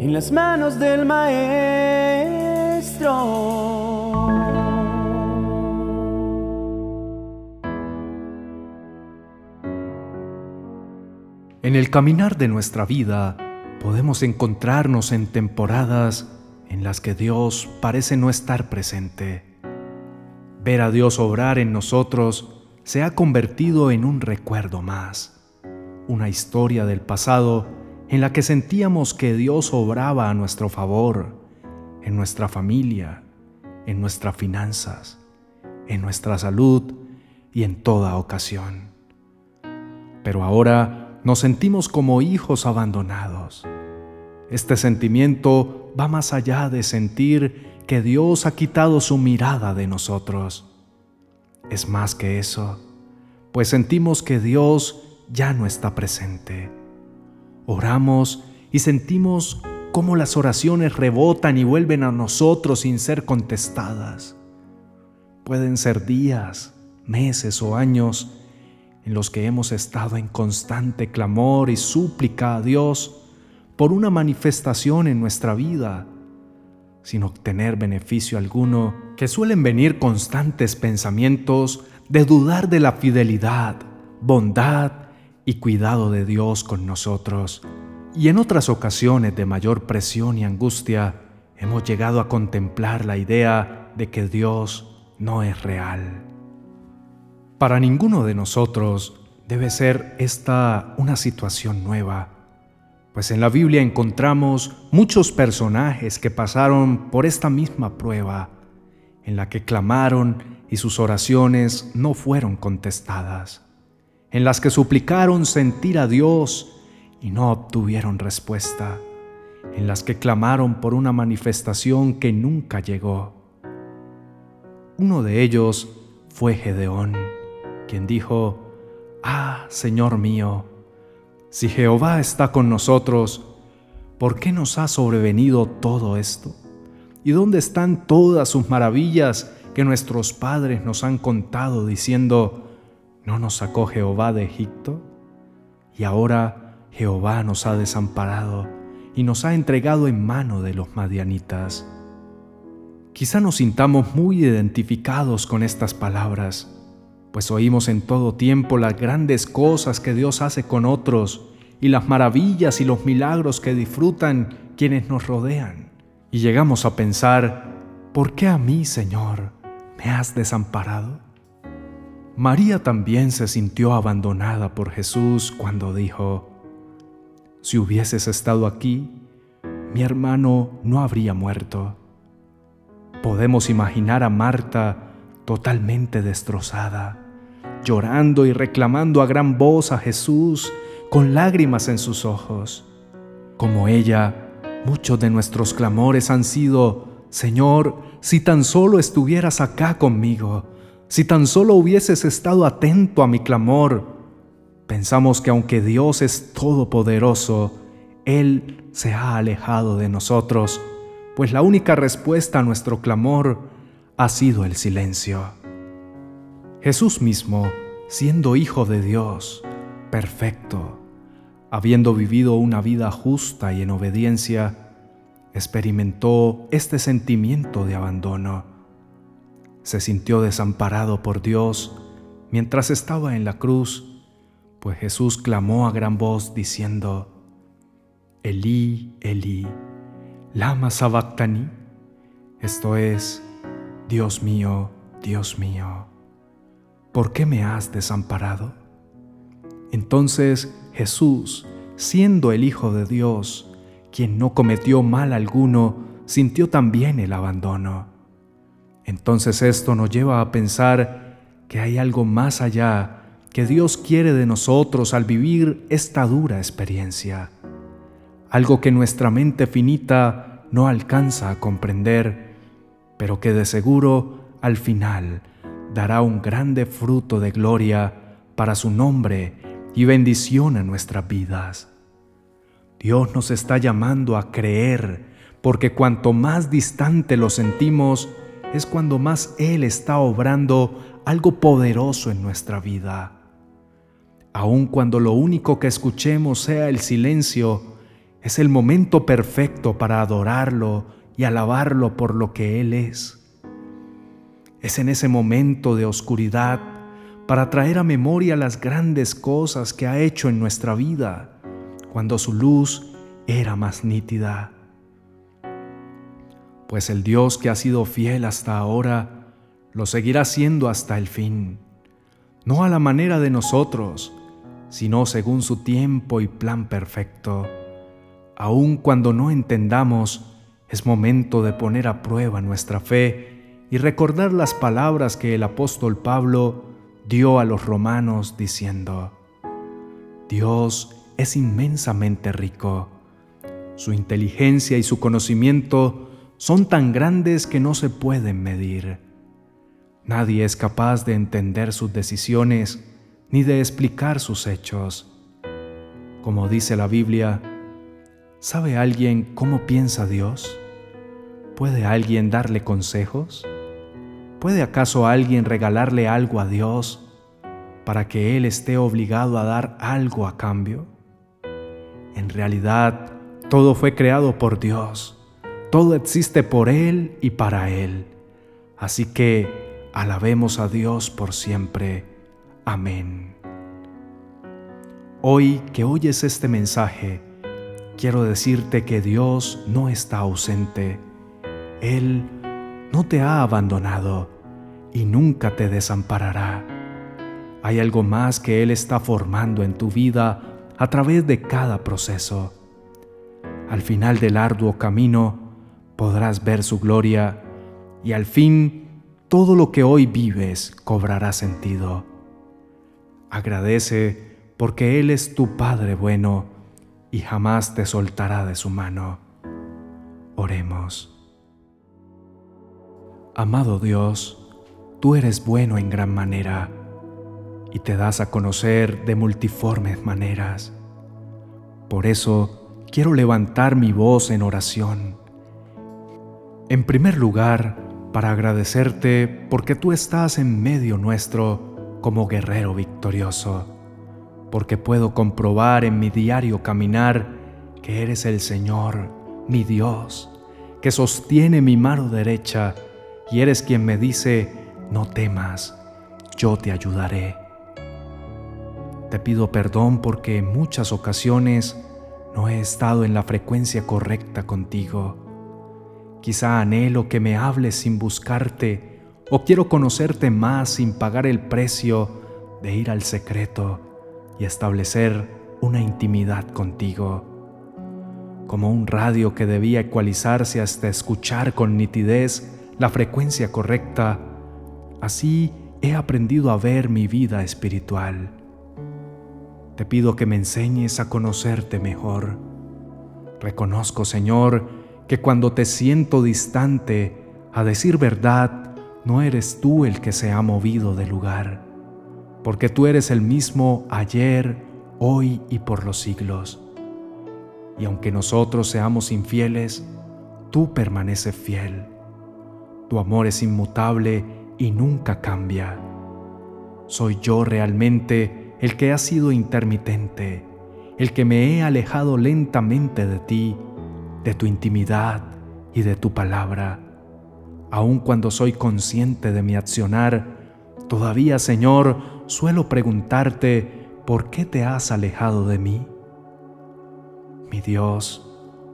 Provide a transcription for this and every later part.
en las manos del Maestro. En el caminar de nuestra vida podemos encontrarnos en temporadas en las que Dios parece no estar presente. Ver a Dios obrar en nosotros se ha convertido en un recuerdo más, una historia del pasado en la que sentíamos que Dios obraba a nuestro favor, en nuestra familia, en nuestras finanzas, en nuestra salud y en toda ocasión. Pero ahora nos sentimos como hijos abandonados. Este sentimiento va más allá de sentir que Dios ha quitado su mirada de nosotros. Es más que eso, pues sentimos que Dios ya no está presente. Oramos y sentimos cómo las oraciones rebotan y vuelven a nosotros sin ser contestadas. Pueden ser días, meses o años en los que hemos estado en constante clamor y súplica a Dios por una manifestación en nuestra vida, sin obtener beneficio alguno, que suelen venir constantes pensamientos de dudar de la fidelidad, bondad y cuidado de Dios con nosotros. Y en otras ocasiones de mayor presión y angustia, hemos llegado a contemplar la idea de que Dios no es real. Para ninguno de nosotros debe ser esta una situación nueva, pues en la Biblia encontramos muchos personajes que pasaron por esta misma prueba, en la que clamaron y sus oraciones no fueron contestadas, en las que suplicaron sentir a Dios y no obtuvieron respuesta, en las que clamaron por una manifestación que nunca llegó. Uno de ellos fue Gedeón quien dijo, Ah, Señor mío, si Jehová está con nosotros, ¿por qué nos ha sobrevenido todo esto? ¿Y dónde están todas sus maravillas que nuestros padres nos han contado diciendo, ¿no nos sacó Jehová de Egipto? Y ahora Jehová nos ha desamparado y nos ha entregado en mano de los madianitas. Quizá nos sintamos muy identificados con estas palabras, pues oímos en todo tiempo las grandes cosas que Dios hace con otros y las maravillas y los milagros que disfrutan quienes nos rodean. Y llegamos a pensar, ¿por qué a mí, Señor, me has desamparado? María también se sintió abandonada por Jesús cuando dijo, si hubieses estado aquí, mi hermano no habría muerto. Podemos imaginar a Marta totalmente destrozada, llorando y reclamando a gran voz a Jesús con lágrimas en sus ojos. Como ella, muchos de nuestros clamores han sido, Señor, si tan solo estuvieras acá conmigo, si tan solo hubieses estado atento a mi clamor. Pensamos que aunque Dios es todopoderoso, Él se ha alejado de nosotros, pues la única respuesta a nuestro clamor ha sido el silencio. Jesús mismo, siendo Hijo de Dios, perfecto, habiendo vivido una vida justa y en obediencia, experimentó este sentimiento de abandono. Se sintió desamparado por Dios mientras estaba en la cruz, pues Jesús clamó a gran voz diciendo, Elí, Elí, lama sabactani, esto es, Dios mío, Dios mío, ¿por qué me has desamparado? Entonces Jesús, siendo el Hijo de Dios, quien no cometió mal alguno, sintió también el abandono. Entonces esto nos lleva a pensar que hay algo más allá que Dios quiere de nosotros al vivir esta dura experiencia, algo que nuestra mente finita no alcanza a comprender pero que de seguro al final dará un grande fruto de gloria para su nombre y bendición a nuestras vidas. Dios nos está llamando a creer, porque cuanto más distante lo sentimos, es cuando más Él está obrando algo poderoso en nuestra vida. Aun cuando lo único que escuchemos sea el silencio, Es el momento perfecto para adorarlo y alabarlo por lo que Él es. Es en ese momento de oscuridad para traer a memoria las grandes cosas que ha hecho en nuestra vida, cuando su luz era más nítida. Pues el Dios que ha sido fiel hasta ahora, lo seguirá siendo hasta el fin, no a la manera de nosotros, sino según su tiempo y plan perfecto. Aun cuando no entendamos, es momento de poner a prueba nuestra fe y recordar las palabras que el apóstol Pablo dio a los romanos diciendo, Dios es inmensamente rico, su inteligencia y su conocimiento son tan grandes que no se pueden medir. Nadie es capaz de entender sus decisiones ni de explicar sus hechos. Como dice la Biblia, ¿sabe alguien cómo piensa Dios? ¿Puede alguien darle consejos? ¿Puede acaso alguien regalarle algo a Dios para que Él esté obligado a dar algo a cambio? En realidad, todo fue creado por Dios, todo existe por Él y para Él. Así que alabemos a Dios por siempre. Amén. Hoy que oyes este mensaje, quiero decirte que Dios no está ausente. Él no te ha abandonado y nunca te desamparará. Hay algo más que Él está formando en tu vida a través de cada proceso. Al final del arduo camino podrás ver su gloria y al fin todo lo que hoy vives cobrará sentido. Agradece porque Él es tu Padre bueno y jamás te soltará de su mano. Oremos. Amado Dios, tú eres bueno en gran manera y te das a conocer de multiformes maneras. Por eso quiero levantar mi voz en oración. En primer lugar, para agradecerte porque tú estás en medio nuestro como guerrero victorioso, porque puedo comprobar en mi diario caminar que eres el Señor, mi Dios, que sostiene mi mano derecha y eres quien me dice, no temas, yo te ayudaré. Te pido perdón porque en muchas ocasiones no he estado en la frecuencia correcta contigo. Quizá anhelo que me hables sin buscarte o quiero conocerte más sin pagar el precio de ir al secreto y establecer una intimidad contigo. Como un radio que debía ecualizarse hasta escuchar con nitidez la frecuencia correcta, así he aprendido a ver mi vida espiritual. Te pido que me enseñes a conocerte mejor. Reconozco, Señor, que cuando te siento distante, a decir verdad, no eres tú el que se ha movido de lugar, porque tú eres el mismo ayer, hoy y por los siglos. Y aunque nosotros seamos infieles, tú permaneces fiel tu amor es inmutable y nunca cambia. Soy yo realmente el que ha sido intermitente, el que me he alejado lentamente de ti, de tu intimidad y de tu palabra. Aun cuando soy consciente de mi accionar, todavía, Señor, suelo preguntarte, ¿por qué te has alejado de mí? Mi Dios,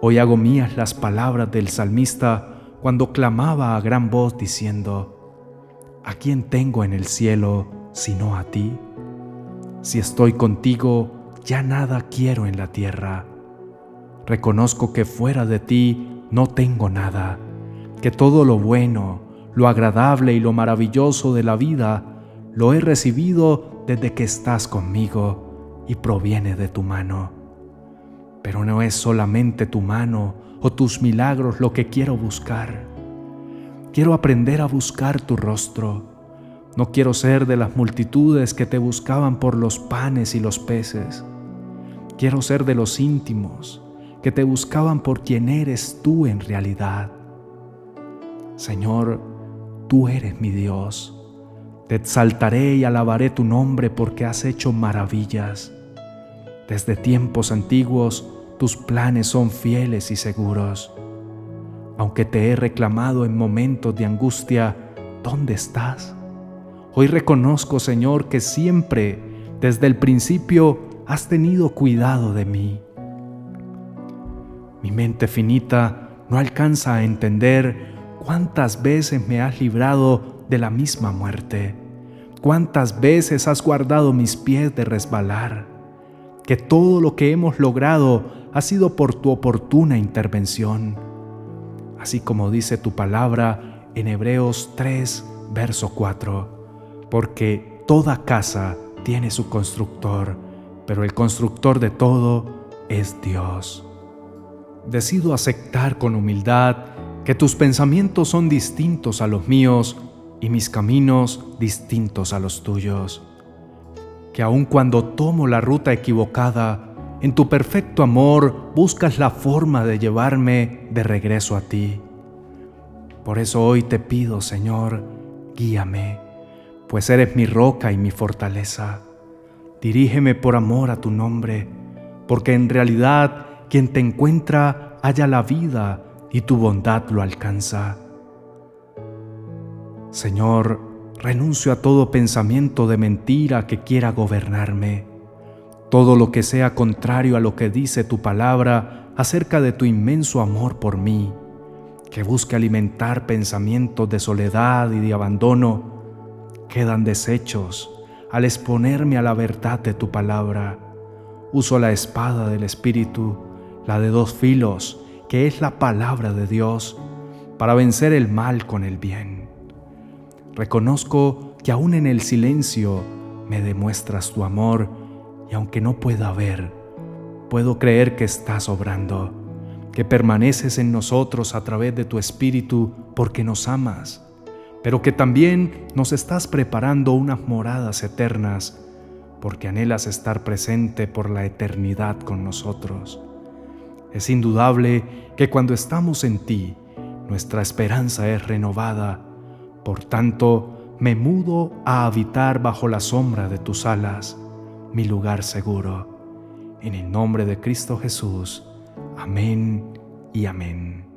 hoy hago mías las palabras del salmista, cuando clamaba a gran voz diciendo, ¿A quién tengo en el cielo sino a ti? Si estoy contigo, ya nada quiero en la tierra. Reconozco que fuera de ti no tengo nada, que todo lo bueno, lo agradable y lo maravilloso de la vida lo he recibido desde que estás conmigo y proviene de tu mano. Pero no es solamente tu mano o tus milagros lo que quiero buscar. Quiero aprender a buscar tu rostro. No quiero ser de las multitudes que te buscaban por los panes y los peces. Quiero ser de los íntimos que te buscaban por quien eres tú en realidad. Señor, tú eres mi Dios. Te exaltaré y alabaré tu nombre porque has hecho maravillas. Desde tiempos antiguos tus planes son fieles y seguros. Aunque te he reclamado en momentos de angustia, ¿dónde estás? Hoy reconozco, Señor, que siempre, desde el principio, has tenido cuidado de mí. Mi mente finita no alcanza a entender cuántas veces me has librado de la misma muerte, cuántas veces has guardado mis pies de resbalar, que todo lo que hemos logrado ha sido por tu oportuna intervención, así como dice tu palabra en Hebreos 3, verso 4 porque toda casa tiene su constructor, pero el constructor de todo es Dios. Decido aceptar con humildad que tus pensamientos son distintos a los míos y mis caminos distintos a los tuyos. Que aun cuando tomo la ruta equivocada, en tu perfecto amor buscas la forma de llevarme de regreso a ti. Por eso hoy te pido, Señor, guíame pues eres mi roca y mi fortaleza. Dirígeme por amor a tu nombre, porque en realidad quien te encuentra halla la vida y tu bondad lo alcanza. Señor, renuncio a todo pensamiento de mentira que quiera gobernarme. Todo lo que sea contrario a lo que dice tu palabra acerca de tu inmenso amor por mí, que busque alimentar pensamientos de soledad y de abandono, quedan deshechos al exponerme a la verdad de tu palabra. Uso la espada del Espíritu, la de dos filos, que es la palabra de Dios, para vencer el mal con el bien. Reconozco que aún en el silencio me demuestras tu amor y aunque no pueda ver, puedo creer que estás obrando, que permaneces en nosotros a través de tu Espíritu porque nos amas pero que también nos estás preparando unas moradas eternas, porque anhelas estar presente por la eternidad con nosotros. Es indudable que cuando estamos en ti, nuestra esperanza es renovada, por tanto, me mudo a habitar bajo la sombra de tus alas, mi lugar seguro. En el nombre de Cristo Jesús. Amén y amén.